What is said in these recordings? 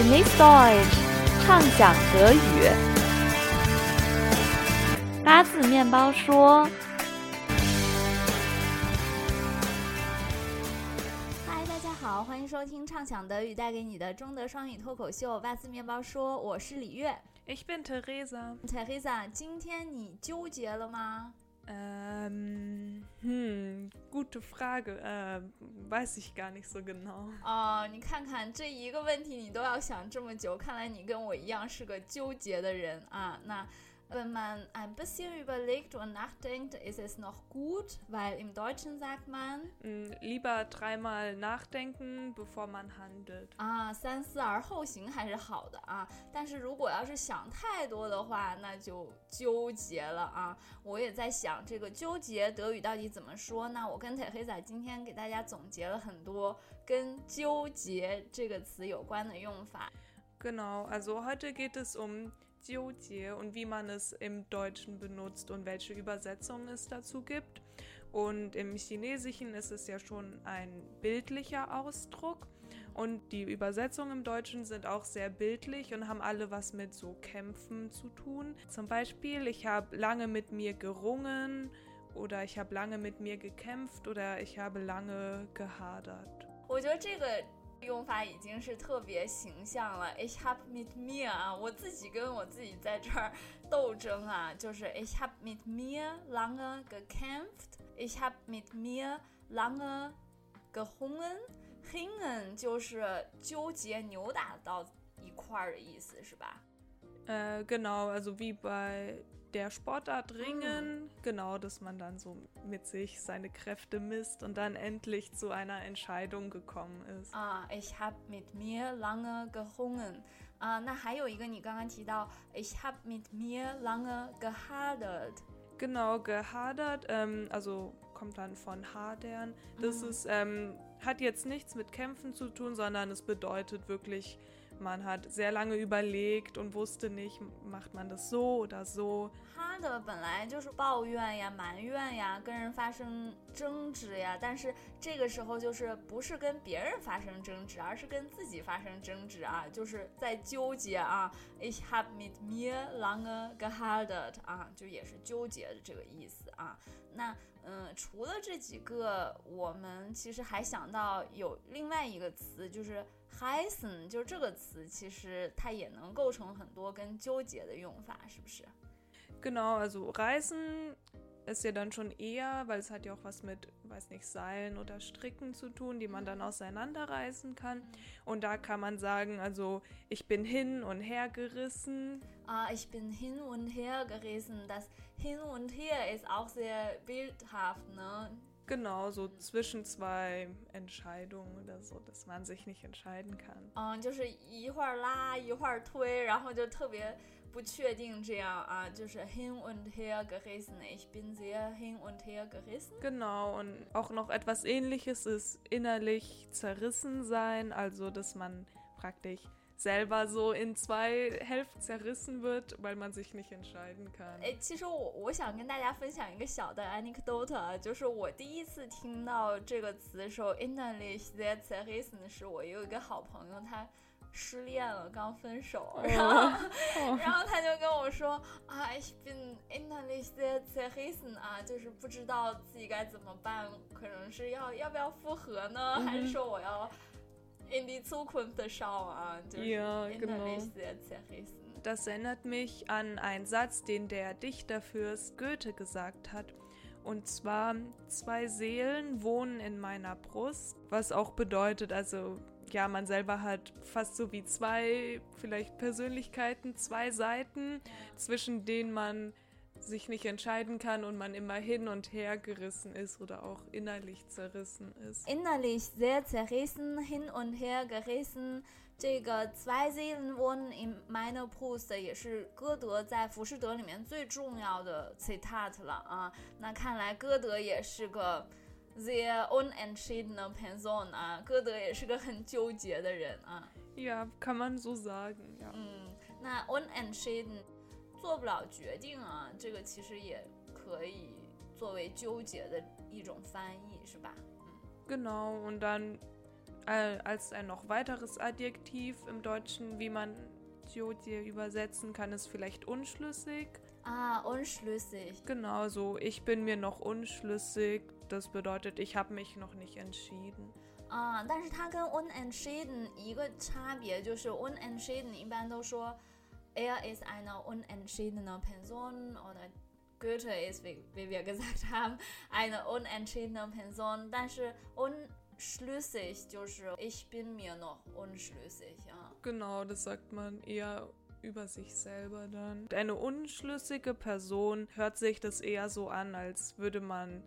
Genieß Deutsch，畅想德语。八字面包说：“嗨，大家好，欢迎收听畅想德语带给你的中德双语脱口秀《八字面包说》，我是李月。Ich bin Theresa. Teresa，今天你纠结了吗？Ähm, hm, gute Frage. Äh, weiß ich gar nicht so genau. 哦、你看看这一个问题你都要想这么久，看来你跟我一样是个纠结的人啊。那 wenn man ein bisschen überlegt und nachdenkt, ist es noch gut, weil im Deutschen sagt man Hm, lieber dreimal nachdenken, bevor man handelt. 啊，三思而后行还是好的啊。但是如果要是想太多的话，那就纠结了啊。我也在想这个纠结德语到底怎么说。那我跟铁黑仔今天给大家总结了很多跟纠结这个词有关的用法。 Genau, also heute geht es um Jiujie und wie man es im Deutschen benutzt und welche Übersetzungen es dazu gibt. Und im Chinesischen ist es ja schon ein bildlicher Ausdruck. Und die Übersetzungen im Deutschen sind auch sehr bildlich und haben alle was mit so Kämpfen zu tun. Zum Beispiel, ich habe lange mit mir gerungen oder ich habe lange mit mir gekämpft oder ich habe lange gehadert. 我觉得这个 用法已经是特别形象了。Ich habe mit mir 啊，我自己跟我自己在这儿斗争啊，就是 Ich habe mit mir lange gekämpft。Ich habe mit mir lange gehungen。hingen 就是纠结、扭打到一块儿的意思，是吧？Äh, genau, also wie bei der Sportart Ringen, genau, dass man dann so mit sich seine Kräfte misst und dann endlich zu einer Entscheidung gekommen ist. 啊，Ich habe mit mir lange gehungen。啊，那还有一个你刚刚提到，Ich habe mit mir lange gehadert。 Genau, gehadert, ähm, also kommt dann von hadern. Das ist, ähm, hat jetzt nichts mit Kämpfen zu tun, sondern es bedeutet wirklich, man hat sehr lange überlegt und wusste nicht, macht man das so oder so. 他的本来就是抱怨呀、埋怨呀，跟人发生争执呀，但是这个时候就是不是跟别人发生争执，而是跟自己发生争执啊，就是在纠结啊。Ich habe mit mir lange gehadert 啊，就也是纠结的这个意思啊。那嗯，除了这几个，我们其实还想到有另外一个词，就是 heißen，就是这个词，其实它也能构成很多跟纠结的用法，是不是？ Genau, also Reißen ist ja dann schon eher, weil es hat ja auch was mit, weiß nicht, Seilen oder Stricken zu tun, die man dann auseinanderreißen kann. Und da kann man sagen, also ich bin hin und her gerissen. 啊、ich bin hin und her gerissen. Das hin und her ist auch sehr bildhaft, ne? Genau, so zwischen zwei Entscheidungen oder so, dass man sich nicht entscheiden kann. 嗯，就是一会儿拉一会儿推，然后就特别不确定这样啊，就是 hin und her gerissen. Ich bin sehr hin und her gerissen. Genau, und auch noch etwas ähnliches ist innerlich zerrissen sein, also dass man praktisch selber so in zwei Hälften zerrissen wird, weil man sich nicht entscheiden kann. 哎，其实我我想跟大家分享一个小的 anecdote，啊就是我第一次听到这个词的时候，innerlich sehr zerrissen，是我有一个好朋友他。失恋了，刚分手，然后，然后他就跟我说啊，ich bin innerlich sehr zerrissen 啊，就是不知道自己该怎么办，可能是要要不要复合呢，还是说我要 in die Zukunft schauen durch ja, genau. sehr zerrissen. Das erinnert mich an einen Satz, den der Dichterfürst Goethe gesagt hat. Und zwar, zwei Seelen wohnen in meiner Brust, was auch bedeutet, also ja, man selber hat fast so wie zwei, vielleicht Persönlichkeiten, zwei Seiten, ja. zwischen denen man sich nicht entscheiden kann und man immer hin und her gerissen ist oder auch innerlich zerrissen ist. innerlich sehr zerrissen, hin und her gerissen。这个 zwei Seelen wohnen in meiner Brust 也是歌德在《浮士德》里面最重要的 citat 了啊。那看来歌德也是个 sehr unentschiedene Person 啊，歌德也是个很纠结的人啊。 Ja, kann man so sagen, ja. 嗯，那 unentschieden 做不了决定啊，这个其实也可以作为纠结的一种翻译，是吧？ Genau, und dann äh, als ein noch weiteres Adjektiv im Deutschen, wie man Jodje übersetzen kann, ist vielleicht unschlüssig. Ah, unschlüssig. Genau so. Ich bin mir noch unschlüssig. Das bedeutet, ich habe mich noch nicht entschieden. 啊，但是它跟 unentschieden 一个差别就是 unentschieden 一般都说 er ist eine unentschiedene Person oder Goethe ist, wie, wie wir gesagt haben, eine unentschiedene Person, 但是 un schlüssig, ich bin mir noch unschlüssig, ja. Genau, das sagt man eher über sich selber dann. Eine unschlüssige Person hört sich das eher so an, als würde man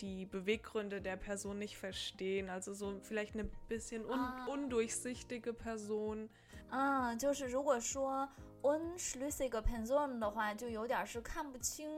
die Beweggründe der Person nicht verstehen. Also so vielleicht eine bisschen un Ah. undurchsichtige Person. 啊，就是如果说 unschlüssige Person 的话，就有点是看不清，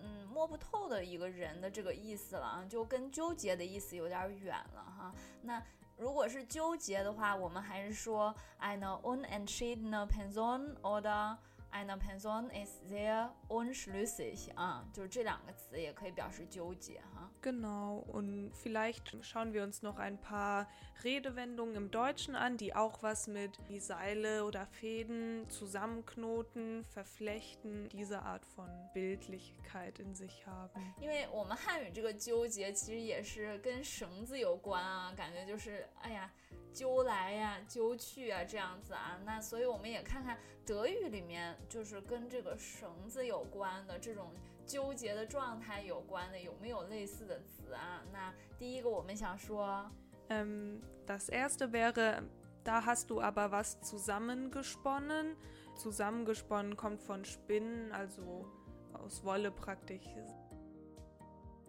嗯，摸不透的一个人的这个意思了啊，就跟纠结的意思有点远了哈。那如果是纠结的话，我们还是说 eine unentschiedene Person oder eine Person ist sehr unschlüssig 啊，就是这两个词也可以表示纠结哈。 Genau. Und vielleicht schauen wir uns noch ein paar Redewendungen im Deutschen an, die auch was mit die Seile oder Fäden zusammenknoten, verflechten, diese Art von Bildlichkeit in sich haben. 因为我们汉语这个纠结其实也是跟绳子有关啊，感觉就是哎呀揪来呀、揪去啊这样子啊。那所以我们也看看德语里面就是跟这个绳子有关的这种 纠结的状态有关的有没有类似的词啊？那第一个我们想说 Ähm, das erste wäre, da hast du aber was zusammengesponnen. Zusammengesponnen kommt von Spinnen, also aus Wolle praktisch.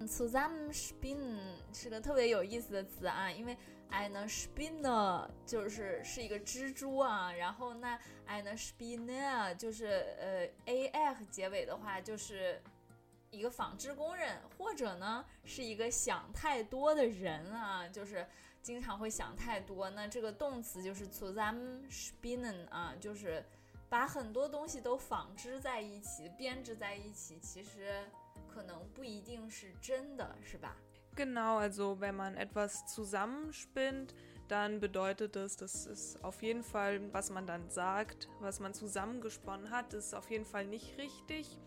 zusammenspinnen 是个特别有意思的词啊，因为 eine Spinne 就是是一个蜘蛛啊，然后那 eine Spinne 就是呃 a f 结尾的话就是一个纺织工人，或者呢是一个想太多的人啊，就是经常会想太多。那这个动词就是 zusammenspinnen 啊，就是把很多东西都纺织在一起、编织在一起，其实可能不一定是真的，是吧？Genau, also wenn man etwas zusammenspinnt, dann bedeutet es, das ist auf jeden Fall, was man dann sagt, was man zusammengesponnen hat, ist auf jeden Fall nicht richtig.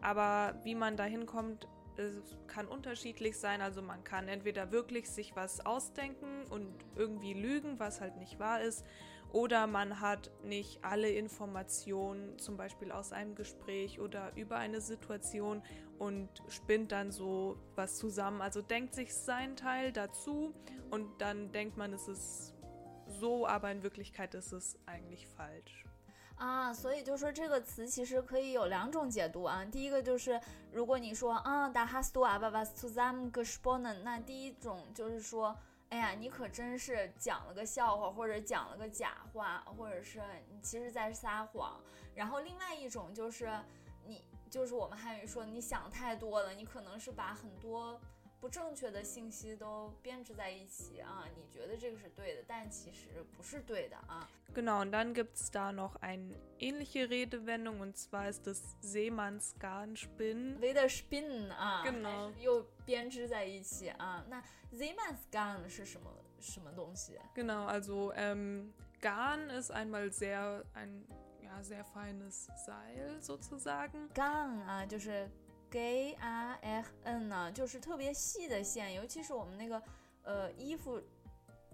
Aber wie man dahin kommt, es kann unterschiedlich sein. Also man kann entweder wirklich sich was ausdenken und irgendwie lügen, was halt nicht wahr ist, oder man hat nicht alle Informationen, zum Beispiel aus einem Gespräch oder über eine Situation und spinnt dann so was zusammen. Also denkt sich sein Teil dazu und dann denkt man, es ist so, aber in Wirklichkeit ist es eigentlich falsch. 啊，所以就说这个词其实可以有两种解读啊。第一个就是，如果你说啊，da hast du aber was zusammengesponnen，那第一种就是说，哎呀，你可真是讲了个笑话，或者讲了个假话，或者是你其实在撒谎。然后另外一种就是你，就是我们汉语说你想太多了，你可能是把很多。不正确的信息都编织在一起啊，你觉得这个是对的，但其实不是对的啊。Genau, und dann gibt es da noch eine ähnliche Redewendung und zwar ist das Seemannsgarnspinnen. 为的 spin 啊又编织在一起啊。那 Seemannsgarn 是什么什么东西？Genau, also ähm, Garn ist einmal sehr ein ja, sehr feines Seil sozusagen. Garn 啊，就是 g a r n 呢，就是特别细的线，尤其是我们那个呃衣服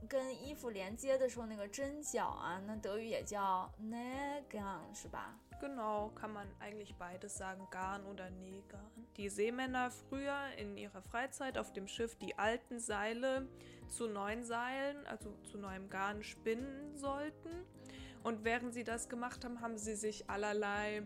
跟衣服连接的时候那个针脚啊，那德语也叫 Nähgarn 是吧？ Genau, kann man eigentlich beides sagen, Garn oder Nähgarn. Die Seemänner früher in ihrer Freizeit auf dem Schiff die alten Seile zu neuen Seilen, also zu neuem Garn spinnen sollten. Und während sie das gemacht haben, haben sie sich allerlei ha-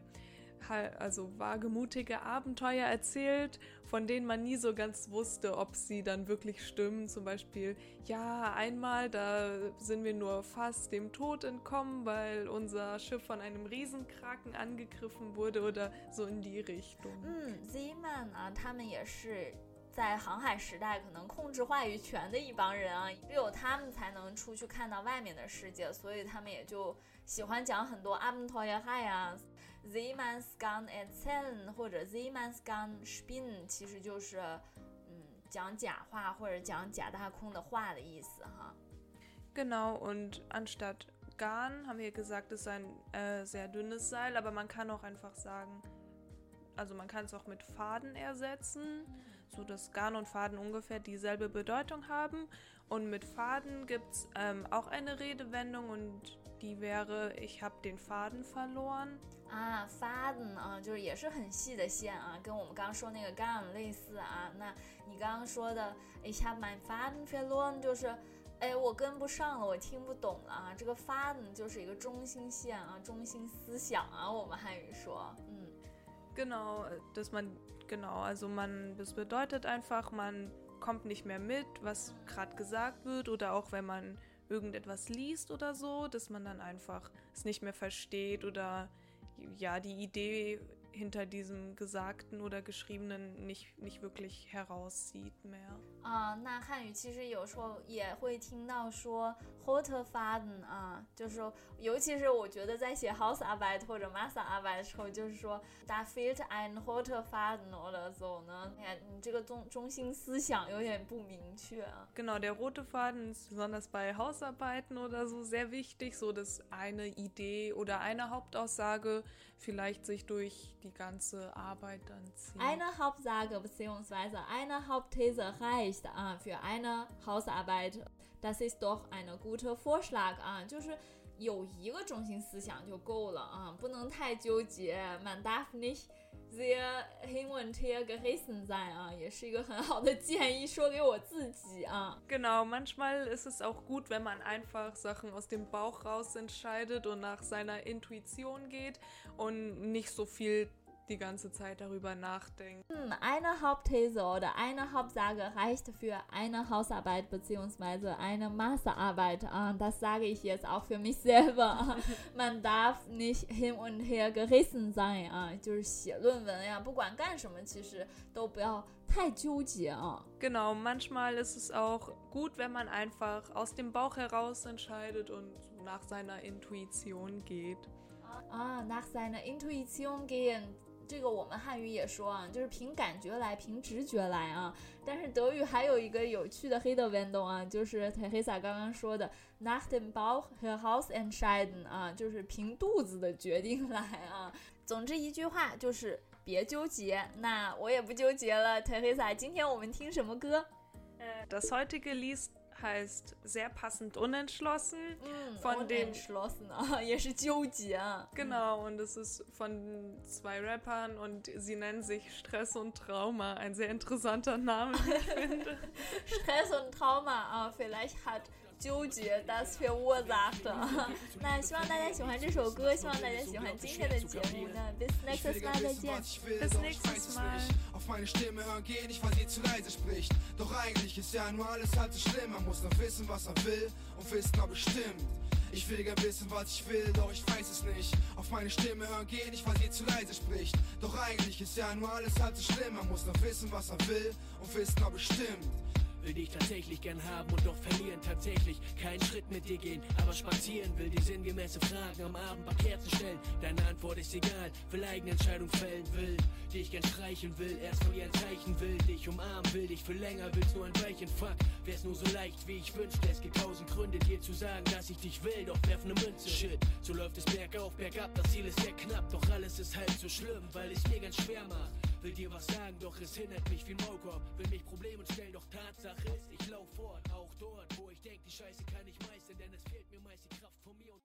also wagemutige Abenteuer erzählt, von denen man nie so ganz wusste, ob sie dann wirklich stimmen. Zum Beispiel, ja, einmal, da sind wir nur fast dem Tod entkommen, weil unser Schiff von einem Riesenkraken angegriffen wurde oder so in die Richtung. 嗯，Seaman 啊，他们也是在航海时代可能控制话语权的一帮人啊，只有他们才能出去看到外面的世界，所以他们也就喜欢讲很多 Abenteuer 呀。 Seemannsgarn erzählen 或者 Seemannsgarn spinnen，其实就是嗯讲假话或者讲假大空的话的意思哈。 Genau, und anstatt Garn haben wir gesagt, ist ein äh, sehr dünnes Seil, aber man kann auch einfach sagen, also man kann es auch mit Faden ersetzen, so dass Garn und Faden ungefähr dieselbe Bedeutung haben. Und mit Faden gibt es ähm, auch eine Redewendung und die wäre, ich habe den Faden verloren. 啊，发的啊，就是也是很细的线啊，跟我们刚刚说那个 gun 类似啊。那你刚刚说的 ich habe mein Faden verloren，就是，哎，我跟不上了，我听不懂了啊。这个 Faden 就是一个中心线啊，中心思想啊，我们汉语说，嗯。Genau, dass man, genau, also man, das bedeutet einfach, man kommt nicht mehr mit, was gerade gesagt wird oder auch wenn man irgendetwas liest oder so, dass man dann einfach es nicht mehr versteht oder ja, die Idee hinter diesem Gesagten oder Geschriebenen nicht, nicht wirklich heraussieht mehr. 啊，那汉语其实有时候也会听到说 “hot faden” 啊，就是说，尤其是我觉得在写 house arbeit 或者 Masterarbeit 的时候，就是说 “da fehlt ein hot faden” oder so 呢。你看，你这个中中心思想有点不明确啊。Genau, der rote Faden ist besonders bei Hausarbeiten oder so sehr wichtig, so dass eine Idee oder eine Hauptaussage vielleicht sich durch die ganze Arbeit dann zieht. Eine Hauptsage bzw. eine Hauptthese reicht 啊，für eine Hausarbeit。Das ist doch ein guter Vorschlag 啊，就是有一个中心思想就够了啊，不能太纠结。Man darf nicht sehr hin und her gerissen sein 啊，也是一个很好的建议，说给我自己啊。 Genau, manchmal ist es auch gut, wenn man einfach Sachen aus dem Bauch raus entscheidet und nach seiner Intuition geht und nicht so viel die ganze Zeit darüber nachdenkt. Hm, eine Hauptthese oder eine Hauptsage reicht für eine Hausarbeit bzw. eine Masterarbeit. Ah, Das sage ich jetzt auch für mich selber. Man darf nicht hin und her gerissen sein 啊，就是写论文呀，不管干什么，其实都不要太纠结啊。 Genau, manchmal ist es auch gut, wenn man einfach aus dem Bauch heraus entscheidet und nach seiner Intuition geht. 啊，nach seiner Intuition gehen。 这个我们汉语也说啊，就是凭感觉来，凭直觉来啊。但是德语还有一个有趣的黑的运动啊，就是 Teresa 刚刚说的 nach dem Bauch her h o u s e e n s c h e i d e n 啊，就是凭肚子的决定来啊。总之一句话就是别纠结。那我也不纠结了，Teresa，今天我们听什么歌？Das heutige Lied heißt sehr passend unentschlossen. 嗯 Von den- entschlossen 啊，也是纠结啊。 Genau, und es ist von zwei Rappern und sie nennen sich Stress und Trauma. Ein sehr interessanter Name, wie ich finde. Stress und Trauma 啊，vielleicht hat 纠结 das verursacht 啊。那希望大家喜欢这首歌，希望大家喜欢今天的节目。那 bis nächstes Mal 再见。 Bis nächstes Mal. Auf meine Stimme hören gehen, nicht weil sie zu leise spricht. Doch eigentlich ist ja nur alles halb so schlimm. Man muss noch wissen, was man will und wissen, ob es stimmt. Ich will gern wissen, was ich will, doch ich weiß es nicht. Auf meine Stimme hören gehen, nicht weil sie zu leise spricht. Doch eigentlich ist ja nur alles halb so schlimm. Man muss noch wissen, was man will und wissen, ob es stimmt. Will dich tatsächlich gern haben und doch verlieren tatsächlich. Keinen Schritt mit dir gehen, aber spazieren will die sinngemäße Fragen am Abend bei Kerzen stellen. Deine Antwort ist egal, will eigene Entscheidung fällen will. Dich gern streichen will, erst von dir ein Zeichen will. Dich umarmen will, dich für länger willst nur ein Weilchen. Fuck, wär's nur so leicht, wie ich wünschte. Es gibt tausend Gründe, dir zu sagen, dass ich dich will, doch werf ne Münze. Shit, so läuft es bergauf, bergab, das Ziel ist sehr knapp. Doch alles ist halb so schlimm, weil es mir ganz schwer macht. Will dir was sagen, doch es hindert mich wie Maulkorb. Will mich Probleme stellen, doch Tatsache ist, ich lauf fort. Auch dort, wo ich denk, die Scheiße kann ich meistern, denn es fehlt mir meist die Kraft von mir und